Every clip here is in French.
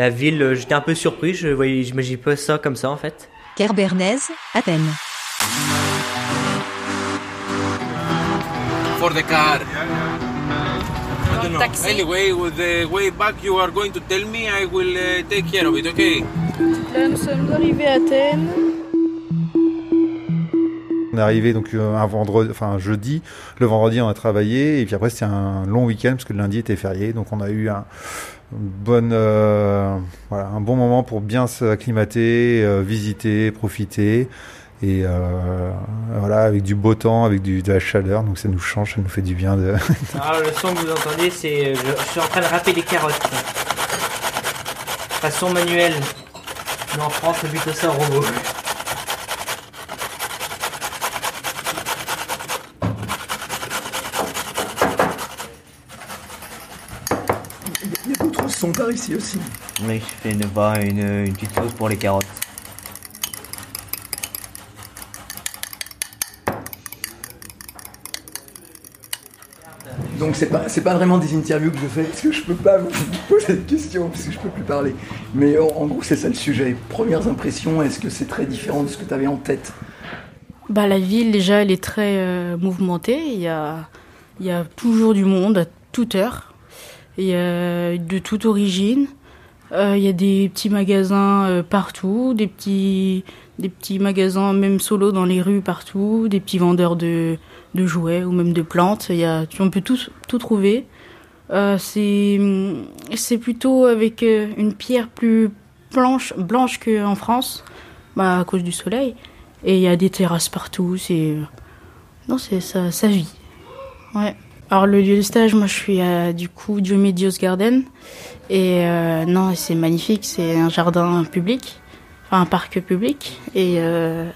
la ville, euh, j'étais un peu surpris. Je voyais, j'imaginais pas ça comme ça en fait. Kerbernez, Athènes. For the car. I don't know. Taxi. Anyway, with the way back you are going to tell me, I will uh, take care of it, okay? Là, nous sommes arrivés à Athènes. On est arrivé donc euh, un vendredi, enfin un jeudi. Le vendredi, on a travaillé et puis après c'était un long week-end parce que le lundi était férié. Donc on a eu un bonne, euh, voilà, un bon moment pour bien s'acclimater, euh, visiter, profiter et euh, voilà avec du beau temps, avec de la chaleur. Donc ça nous change, ça nous fait du bien de. Alors le son que vous entendez, c'est je, je suis en train de râper des carottes. Façon manuelle. Mais en France, c'est plutôt ça robot. Sons par ici aussi. Oui, je fais une, une, une petite sauce pour les carottes. Donc c'est pas c'est pas vraiment des interviews que je fais parce que je peux pas vous poser de questions parce que je peux plus parler. Mais en, en gros c'est ça le sujet. Premières impressions, est-ce que c'est très différent de ce que tu avais en tête? Bah, la ville, déjà, elle est très euh, mouvementée. Il y a, il y a toujours du monde à toute heure. Il y a de toute origine. Euh, il y a des petits magasins euh, partout, des petits, des petits magasins même solo dans les rues partout, des petits vendeurs de, jouets ou même de plantes. Il y a, on peut tout, tout trouver. Euh, c'est, c'est plutôt avec euh, une pierre plus blanche, blanche qu'en France, bah, à cause du soleil. Et il y a des terrasses partout. C'est non, c'est ça, ça vit. Ouais. Alors le lieu de stage, moi je suis à du coup Diomedios Garden et euh, non, c'est magnifique. C'est un jardin public, enfin un parc public et euh,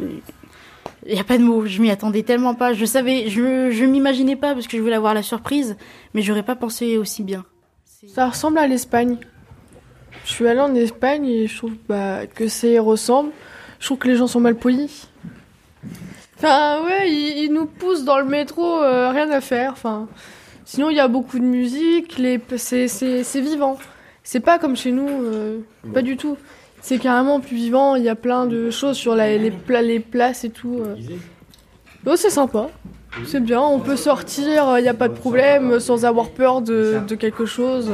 il n'y a pas de mots. Je m'y attendais tellement pas. Je savais, je je m'imaginais pas parce que je voulais avoir la surprise, mais j'aurais pas pensé aussi bien. Ça ressemble à l'Espagne. Je suis allée en Espagne et je trouve bah, que ça ressemble. Je trouve que les gens sont mal polis. Enfin, ouais, ils, ils nous poussent dans le métro, euh, rien à faire. Enfin, sinon, il y a beaucoup de musique, les, c'est, c'est, c'est vivant. C'est pas comme chez nous, euh, pas du tout. C'est carrément plus vivant, il y a plein de choses sur la- les, pla- les places et tout. euh. Ouais, c'est sympa. C'est bien, on peut sortir, il n'y a pas de problème, sans avoir peur de, de quelque chose.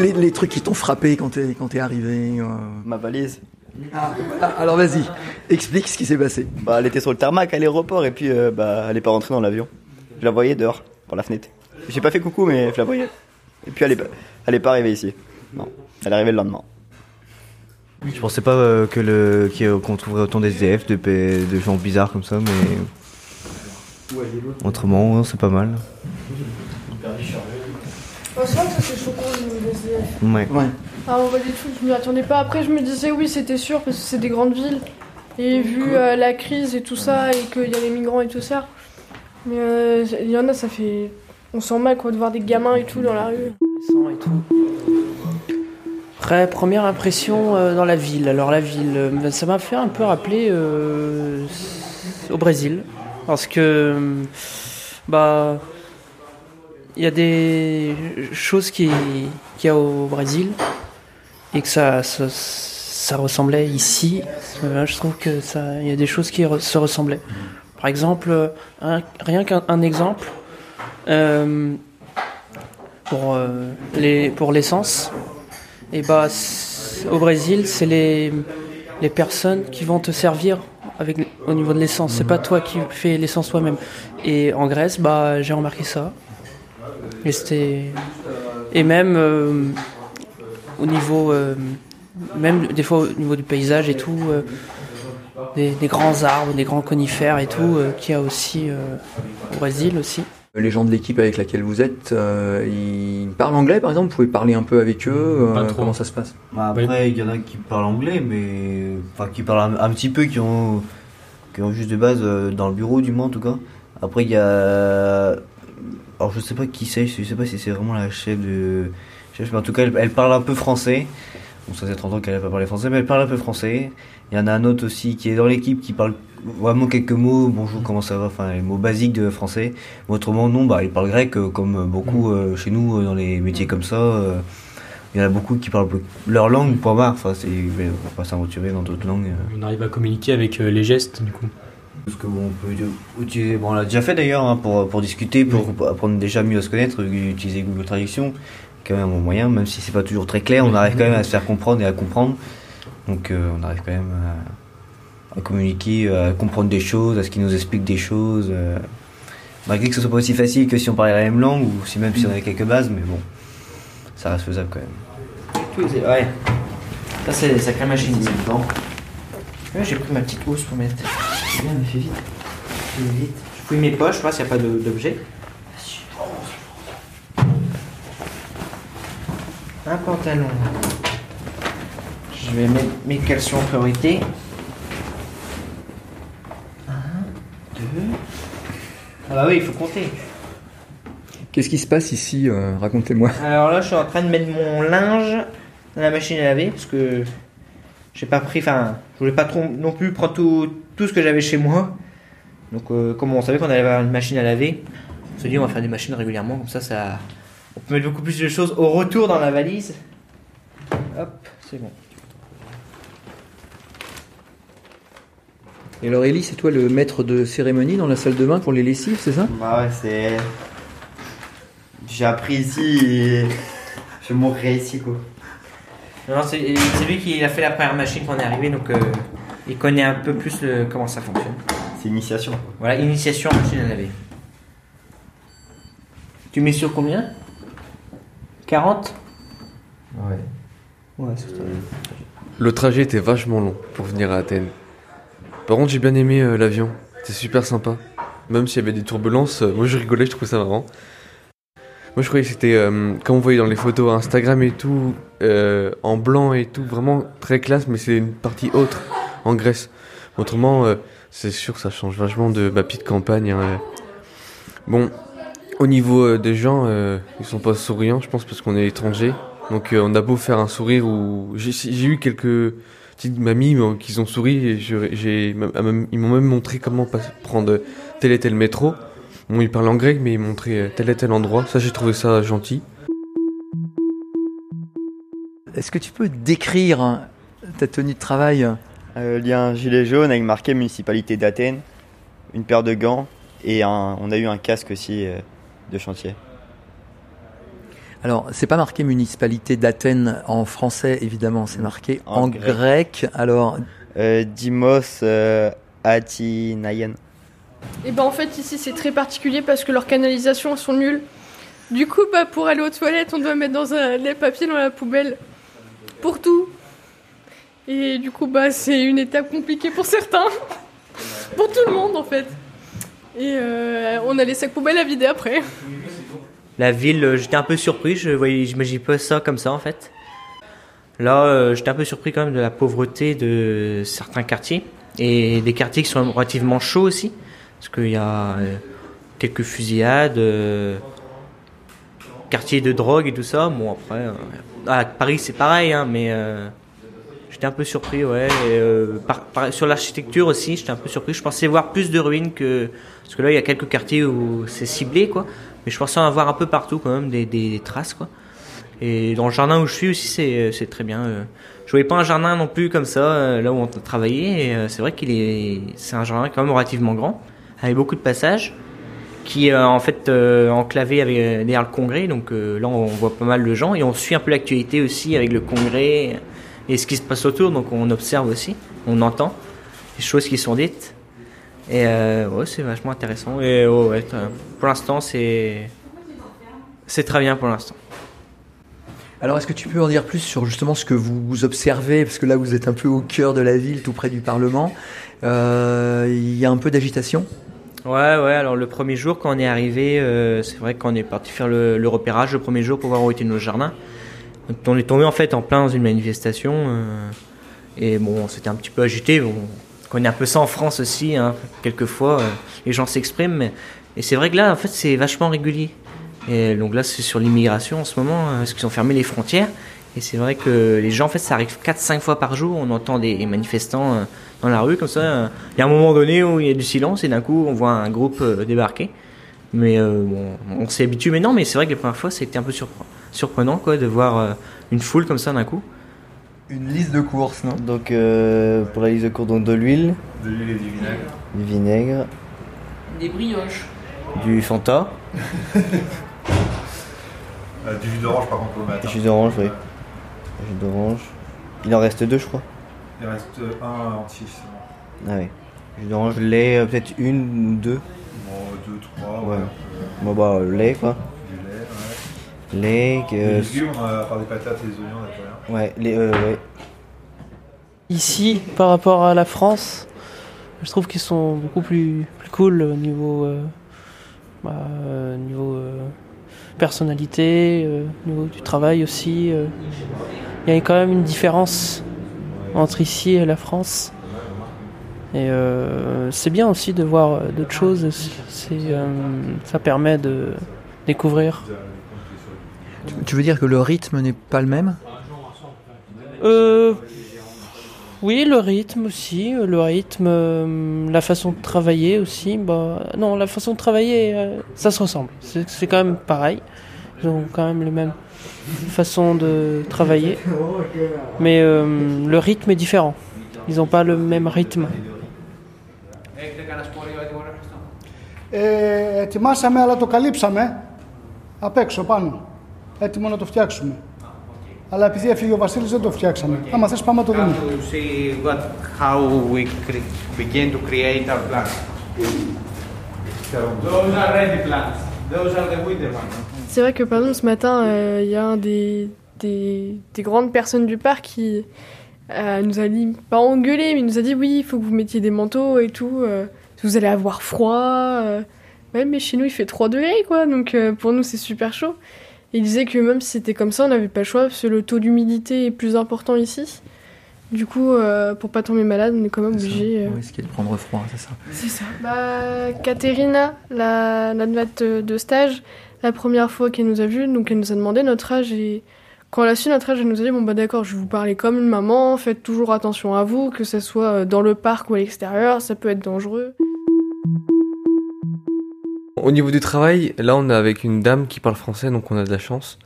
les, trucs qui t'ont frappé quand t'es arrivé. Euh. Ma valise. Ah, ah, alors vas-y, explique ce qui s'est passé. Bah, elle était sur le tarmac à l'aéroport et puis euh, bah, elle est pas rentrée dans l'avion. Je la voyais dehors, par la fenêtre. J'ai pas fait coucou, mais je la voyais. Et puis elle est, pas, elle est pas arrivée ici. Non, elle est arrivée le lendemain. Je pensais pas euh, que le qu'on trouverait autant d'SDF, de, de gens bizarres comme ça, mais autrement c'est pas mal. Bonsoir, ça c'est chocolat. Ouais. ouais. Ah, on voit des trucs, je m'y attendais pas. Après, je me disais, oui, c'était sûr, parce que c'est des grandes villes. Et vu euh, la crise et tout ça, et qu'il y a les migrants et tout ça. Mais euh, il y en a, ça fait. On sent mal quoi de voir des gamins et tout dans la rue. Et tout. Après, première impression euh, dans la ville. Alors, la ville, ben, ça m'a fait un peu rappeler au Brésil. Parce que. Bah. Il y a des choses qui qu'il y a au Brésil et que ça, ça, ressemblait ici. Euh, je trouve que ça, y a des choses qui se ressemblaient. Par exemple, rien qu'un un exemple. euh, pour euh, les l'essence bah au Brésil c'est les les personnes qui vont te servir avec au niveau de l'essence c'est pas toi qui fais l'essence toi-même et en Grèce bah j'ai remarqué ça et c'était et même euh, au niveau euh, même des fois au niveau du paysage et tout euh, des, des grands arbres des grands conifères et tout euh, qu'il y a aussi euh, au Brésil aussi Les gens de l'équipe avec laquelle vous êtes, euh, ils parlent anglais par exemple? Vous pouvez parler un peu avec eux euh, Pas trop. Comment ça se passe? Bah, après, il y en a qui parlent anglais, mais enfin qui parlent un, un petit peu, qui ont qui ont juste de base euh, dans le bureau du moins en tout cas. Après, il y a alors je sais pas qui c'est, je sais pas si c'est vraiment la chef de chef, mais en tout cas, elle, elle parle un peu français. Bon, ça fait 30 ans qu'elle n'a pas parlé français, mais elle parle un peu français. Il y en a un autre aussi qui est dans l'équipe qui parle vraiment quelques mots. Bonjour, comment ça va? Enfin, les mots basiques de français. Mais autrement, non, bah, il parle grec euh, comme beaucoup euh, chez nous euh, dans les métiers comme ça. euh, il y en a beaucoup qui parlent leur langue, point barre. Enfin, c'est, on va pas s'aventurer dans d'autres langues. On arrive à communiquer avec les gestes, du coup. Parce que bon, on peut utiliser, bon, on l'a déjà fait d'ailleurs hein, pour, pour discuter, pour apprendre déjà mieux à se connaître, utiliser Google Traduction, quand même un bon moyen, même si c'est pas toujours très clair, on arrive quand même à se faire comprendre et à comprendre. Donc euh, on arrive quand même à, à communiquer, à comprendre des choses, à ce qu'ils nous expliquent des choses. euh, malgré que ce soit pas aussi facile que si on parlait la même langue ou si même si on avait quelques bases, mais bon, ça reste faisable quand même. Ouais. Ça, c'est machines. ici. Ouais, j'ai pris ma petite housse pour mettre. Bien, mais fais vite. Fais vite. Je fouille mes poches, voir s'il n'y a pas d'objet. Un pantalon. Je vais mettre mes caleçons en priorité. Un, deux. Ah bah oui, il faut compter. Qu'est-ce qui se passe ici euh, Racontez-moi. Alors là, je suis en train de mettre mon linge dans la machine à laver parce que j'ai pas pris, enfin, je voulais pas trop non plus prendre tout, tout ce que j'avais chez moi. Donc, euh, comme on savait qu'on allait avoir une machine à laver, on s'est dit on va faire des machines régulièrement, comme ça, ça, on peut mettre beaucoup plus de choses au retour dans la valise. Hop, c'est bon. Et alors Ellie, c'est toi le maître de cérémonie dans la salle de bain pour les lessives, c'est ça? Bah ouais, c'est. J'ai appris ici et. Je mourrai ici quoi. Non, c'est lui qui a fait la première machine quand on est arrivé, donc euh, il connaît un peu plus le- comment ça fonctionne. C'est initiation. Voilà, initiation en machine à laver. Tu mets sur combien? 40 Ouais. Ouais, c'est ça. Le trajet était vachement long pour venir à Athènes. Par contre, j'ai bien aimé euh, l'avion. C'était super sympa. Même s'il y avait des turbulences, euh, moi je rigolais, je trouvais ça marrant. Moi je croyais que c'était, euh, comme on voyait dans les photos Instagram et tout, euh, en blanc et tout, vraiment très classe, mais c'est une partie autre, en Grèce. Autrement, euh, c'est sûr ça change vachement de ma petite campagne. hein, euh. Bon, au niveau euh, des gens, ils sont pas souriants, je pense, parce qu'on est étranger. Donc on a beau faire un sourire ou j'ai eu quelques petites mamies qui ont souri ils m'ont même montré comment prendre tel et tel métro. Bon, ils parlent en grec, mais ils montraient tel et tel endroit. Ça, j'ai trouvé ça gentil. Est-ce que tu peux décrire ta tenue de travail? Euh, il y a un gilet jaune avec marqué municipalité d'Athènes, une paire de gants et un, on a eu un casque aussi euh, de chantier. Alors, c'est pas marqué municipalité d'Athènes en français, évidemment, c'est marqué en, En grec. Alors, Euh, Dimos euh, Atinaïen. Et ben en fait ici c'est très particulier parce que leurs canalisations sont nulles. Du coup bah pour aller aux toilettes on doit mettre dans un les papiers dans la poubelle pour tout. Et du coup bah c'est une étape compliquée pour certains, pour tout le monde en fait. Et euh, on a les sacs poubelles à vider après. La ville, euh, j'étais un peu surpris, je voyais, j'imaginais pas ça comme ça en fait. Là, euh, j'étais un peu surpris quand même de la pauvreté de certains quartiers et des quartiers qui sont relativement chauds aussi, parce qu'il y a euh, quelques fusillades, euh, quartiers de drogue et tout ça. Bon après, euh, à Paris c'est pareil, hein, mais euh, j'étais un peu surpris, ouais. Euh, sur l'architecture aussi, j'étais un peu surpris. Je pensais voir plus de ruines que parce que là il y a quelques quartiers où c'est ciblé quoi. Mais je pensais en avoir un peu partout quand même des, traces quoi. Et dans le jardin où je suis aussi c'est c'est très bien. euh. Je voyais pas un jardin non plus comme ça euh, là où on euh, c'est vrai qu'il est c'est un jardin quand même relativement grand avec beaucoup de passages qui euh, en fait euh, enclavé avec, euh, derrière le congrès. Donc euh, là, on voit pas mal de gens et on suit un peu l'actualité aussi avec le congrès et ce qui se passe autour. Donc on observe aussi, on entend les choses qui sont dites. Et euh, ouais, c'est vachement intéressant. Et ouais, ouais, t'as- pour l'instant, c'est c'est très bien pour l'instant. alors est-ce que tu peux en dire plus sur justement ce que vous observez? Parce que là, vous êtes un peu au cœur de la ville, tout près du Parlement. Euh, Il y a un peu d'agitation? Ouais, ouais. Alors le premier jour quand on est arrivé, euh, c'est vrai qu'on est parti faire le, le repérage le premier jour pour voir où étaient nos jardins. On est tombé en fait en plein dans une manifestation euh, et bon, c'était un petit peu agité. On connaît un peu ça en France aussi. Hein, quelquefois, euh, les gens s'expriment, et c'est vrai que là, en fait, c'est vachement régulier. Et donc là, c'est sur l'immigration en ce moment, euh, parce qu'ils ont fermé les frontières. Et c'est vrai que les gens, en fait, ça arrive 4-5 fois par jour. On entend des manifestants euh, dans la rue, comme ça. Il y a un moment donné où il y a du silence et d'un coup, on voit un groupe débarquer. Mais bon, on s'y habitue. Mais mais c'est vrai que les premières fois, c'était un peu surpre- surprenant, quoi, de voir euh, une foule comme ça d'un coup. Une liste de courses, non? Donc, euh, pour la liste de courses, donc de l'huile, De l'huile et du vinaigre. du vinaigre, Des brioches. du Fanta, Euh, du jus d'orange par contre au matin. jus d'orange, oui. Jus d'orange. Il en reste deux, je crois. Il reste euh, un entier seulement. Ah oui. Jus d'orange, lait, peut-être une ou deux. Bon, deux, trois. Ouais. ouais. Bon, bah, lait, quoi. Que. légumes, euh, à part des patates et des oignons, on n'a pas rien. Ouais, les, euh, ouais. Ici, par rapport à la France, je trouve qu'ils sont beaucoup plus, plus cool au niveau, euh, bah, euh, niveau euh, personnalité, euh, au niveau du travail aussi. euh. Il y a quand même une différence entre ici et la France. Et euh, c'est bien aussi de voir euh, d'autres choses. C'est, euh, ça permet de découvrir. Tu veux dire que le rythme n'est pas le même Euh, oui, le rythme aussi, euh, le rythme, euh, la façon de travailler aussi. Bah, non, la façon de travailler, euh, ça se ressemble. C'est c'est quand même pareil. Ils ont quand même les mêmes façons de travailler. Mais euh, le rythme est différent. Ils n'ont pas le même rythme. Ε, ετοιμάσαμε, αλλά το καλύψαμε απ' έξω πάνω. Έτοιμο να το φτιάξουμε. Αλλά επειδή έφυγε ο Βασίλης δεν το φτιάξαμε. Άμα θες πάμε να το δούμε. to see what, how we cre- begin to create our plants. Those are ready plants. Those are the winter ones. C'est vrai que par exemple ce matin, euh, il y a un des, des, des grandes personnes du parc qui euh, nous a dit, pas engueulé, mais il nous a dit oui, il faut que vous mettiez des manteaux et tout. euh, vous allez avoir froid. euh. Ouais, mais chez nous il fait 3 degrés quoi, donc euh, pour nous c'est super chaud. Il disait que même si c'était comme ça, on n'avait pas le choix parce que le taux d'humidité est plus important ici. Du coup, euh, pour pas tomber malade, on est quand même obligé. euh, On risquait de prendre froid, c'est ça c'est ça. Bah, Katerina, la, la de stage, la première fois qu'elle nous a vus, donc elle nous a demandé notre âge et quand elle a su notre âge, elle nous a dit bon bah d'accord, je vais vous parler comme une maman, faites toujours attention à vous, que ce soit euh, dans le parc ou à l'extérieur, ça peut être dangereux. Au niveau du travail, là on est avec une dame qui parle français, donc on a de la chance.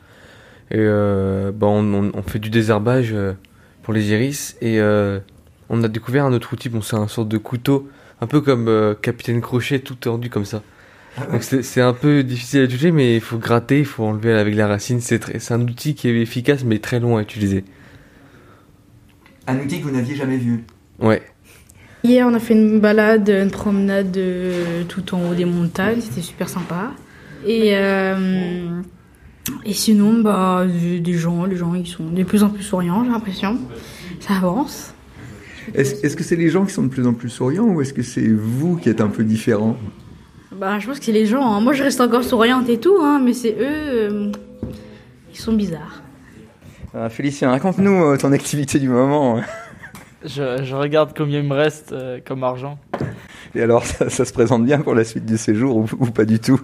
Et euh, bah, on, on- on fait du désherbage euh, pour les iris et euh, on a découvert un autre outil, bon c'est un sorte de couteau, un peu comme euh, Capitaine Crochet, tout tordu comme ça. Donc c'est un peu difficile à utiliser, mais il faut gratter, il faut enlever avec la racine. C'est très- c'est un outil qui est efficace, mais très long à utiliser. Un outil que vous n'aviez jamais vu. Ouais. Hier, on a fait une balade, une promenade euh, tout en haut des montagnes, c'était super sympa. Et, euh, et sinon, bah, des gens, les gens, ils sont de plus en plus souriants, j'ai l'impression. Ça avance. Est-ce que c'est les gens qui sont de plus en plus souriants ou est-ce que c'est vous qui êtes un peu différent? Bah, je pense que c'est les gens. hein. Moi, je reste encore souriante et tout, hein, mais c'est eux, euh, ils sont bizarres. Euh, Félicien, raconte-nous euh, ton activité du moment. Je, je regarde combien il me reste euh, comme argent. Et alors, ça, ça se présente bien pour la suite du séjour ou, ou pas du tout?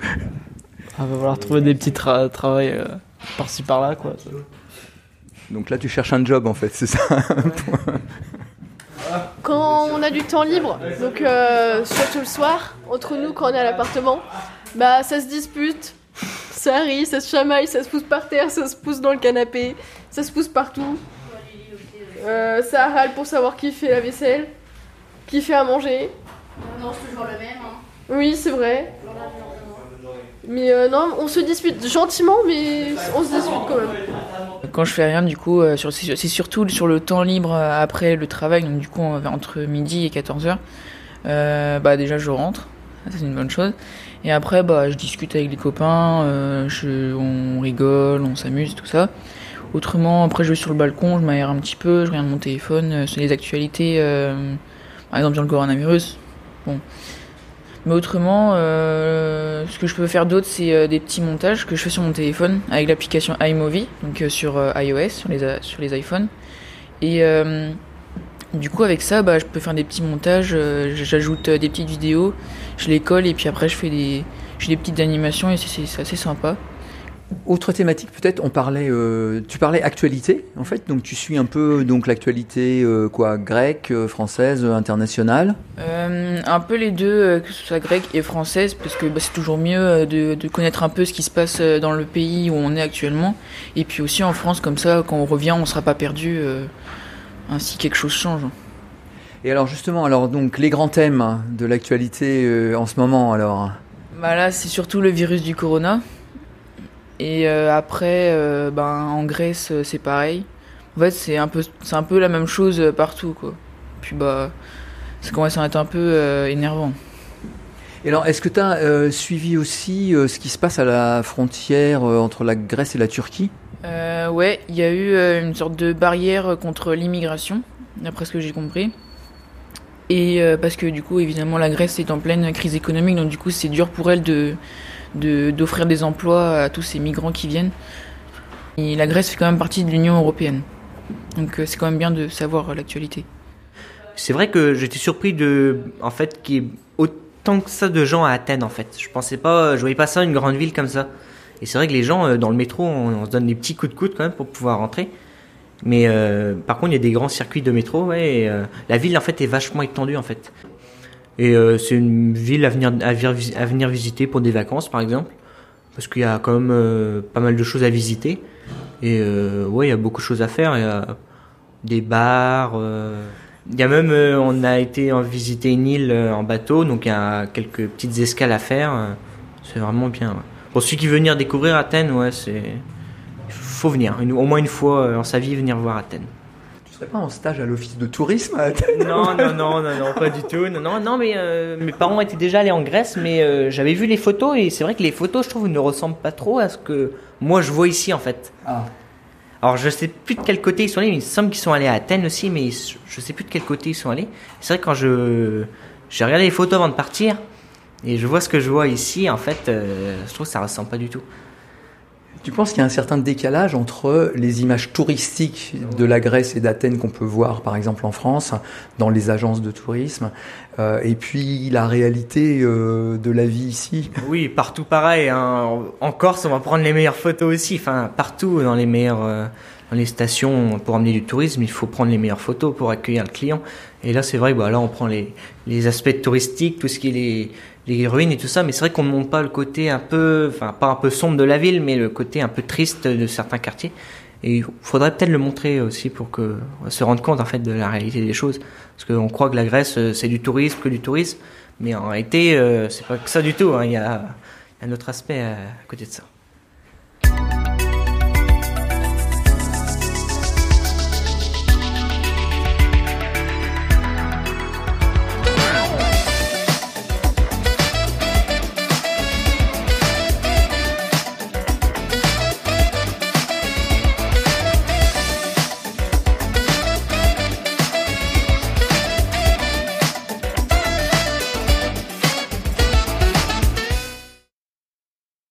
On va falloir trouver des petits tra travails euh, par-ci par-là, quoi. Donc là, tu cherches un job en fait, c'est ça Quand on a du temps libre, donc euh, surtout le soir, entre nous quand on est à l'appartement, bah ça se dispute, ça rit, ça se chamaille, ça se pousse par terre, ça se pousse dans le canapé, ça se pousse partout. Euh, ça râle pour savoir qui fait la vaisselle, qui fait à manger. Non, c'est toujours le même. hein. Oui, c'est vrai. Mais euh, non, on se dispute gentiment, mais on se dispute quand même. Quand je fais rien, du coup, euh, c'est surtout sur le temps libre euh, après le travail, donc du coup, entre midi et 14h. bah, déjà, je rentre, c'est une bonne chose. Et après, bah, je discute avec les copains, euh, je- on rigole, on s'amuse, tout ça. Autrement, après, je vais sur le balcon, je m'aère un petit peu, je regarde mon téléphone, euh, sur les actualités, euh, par exemple sur le coronavirus. Bon. Mais autrement, euh, ce que je peux faire d'autre, c'est des petits montages que je fais sur mon téléphone avec l'application iMovie, donc sur iOS, sur les, sur les iPhones. Et du coup, avec ça, bah, je peux faire des petits montages, j'ajoute des petites vidéos, je les colle et puis après, je fais des, je fais des petites animations et c'est- c'est c'est assez sympa. Autre thématique peut-être, on parlait, euh, tu parlais actualité en fait, donc tu suis un peu donc l'actualité euh, quoi, grecque, euh, française, internationale. Un peu les deux, que ce soit grecque et française, parce que bah, c'est toujours mieux de, de connaître un peu ce qui se passe dans le pays où on est actuellement. Et puis aussi en France, comme ça, quand on revient, on sera pas perdu, ainsi quelque chose change. Et alors justement, alors donc les grands thèmes de l'actualité en ce moment alors? Bah là, c'est surtout le virus du corona. Et euh, après, euh, ben, en Grèce, euh, c'est pareil. En fait, c'est un peu, c'est un peu la même chose partout, quoi. Puis bah, ça commence à être un peu énervant. Et alors, est-ce que tu as suivi aussi ce qui se passe à la frontière entre la Grèce et la Turquie? Ouais, il y a eu une sorte de barrière contre l'immigration, d'après ce que j'ai compris. Et parce que du coup, évidemment, la Grèce est en pleine crise économique, donc du coup, c'est dur pour elle de d'offrir des emplois à tous ces migrants qui viennent. Et la Grèce fait quand même partie de l'Union européenne, donc euh, c'est quand même bien de savoir l'actualité. C'est vrai que j'étais surpris de, en fait, qu'il y ait autant que ça de gens à Athènes, en fait. Je pensais pas, je voyais pas ça une grande ville comme ça. Et c'est vrai que les gens euh, dans le métro, on, se donne des petits coups de coude quand même pour pouvoir rentrer. Mais euh, par contre, il y a des grands circuits de métro, ouais. la ville, en fait, est vachement étendue, en fait. Et euh, c'est une ville à venir, à, venir, visiter pour des vacances, par exemple. Parce qu'il y a quand même euh, pas mal de choses à visiter. Et euh, ouais, il y a beaucoup de choses à faire. Il y a des bars. euh, Il y a même, on a été visiter une île en bateau, donc il y a quelques petites escales à faire. C'est vraiment bien. Pour ceux qui veulent venir découvrir Athènes, ouais, c'est. Faut venir. Au moins une fois en sa vie, venir voir Athènes. Serais pas en stage à l'office de tourisme à Athènes Non, non, non, non, non, pas du tout. Non, non, non mais euh, mes parents étaient déjà allés en Grèce, mais euh, j'avais vu les photos et c'est vrai que les photos, je trouve, ne ressemblent pas trop à ce que moi je vois ici en fait. Ah. Alors je sais plus de quel côté ils sont allés, mais il me semble qu'ils sont allés à Athènes aussi, mais je sais plus de quel côté ils sont allés. C'est vrai que quand je j'ai regardé les photos avant de partir et je vois ce que je vois ici, en fait, euh, je trouve que ça ressemble pas du tout. Tu penses qu'il y a un certain décalage entre les images touristiques de la Grèce et d'Athènes qu'on peut voir par exemple en France, dans les agences de tourisme, euh, et puis la réalité euh, de la vie ici? Oui, partout pareil. hein. En Corse, on va prendre les meilleures photos aussi. Enfin, partout dans les meilleures, euh, dans les stations pour amener du tourisme, il faut prendre les meilleures photos pour accueillir le client. Et là, c'est vrai, bah là, on prend les, les aspects touristiques, tout ce qui est les, les ruines et tout ça. Mais c'est vrai qu'on ne montre pas le côté un peu, enfin, pas un peu sombre de la ville, mais le côté un peu triste de certains quartiers. Et il faudrait peut-être le montrer aussi pour que on se rende compte en fait de la réalité des choses. Parce qu'on croit que la Grèce euh, c'est du tourisme, que du tourisme, mais en réalité euh, c'est pas que ça du tout. hein. Il y a un autre aspect à côté de ça.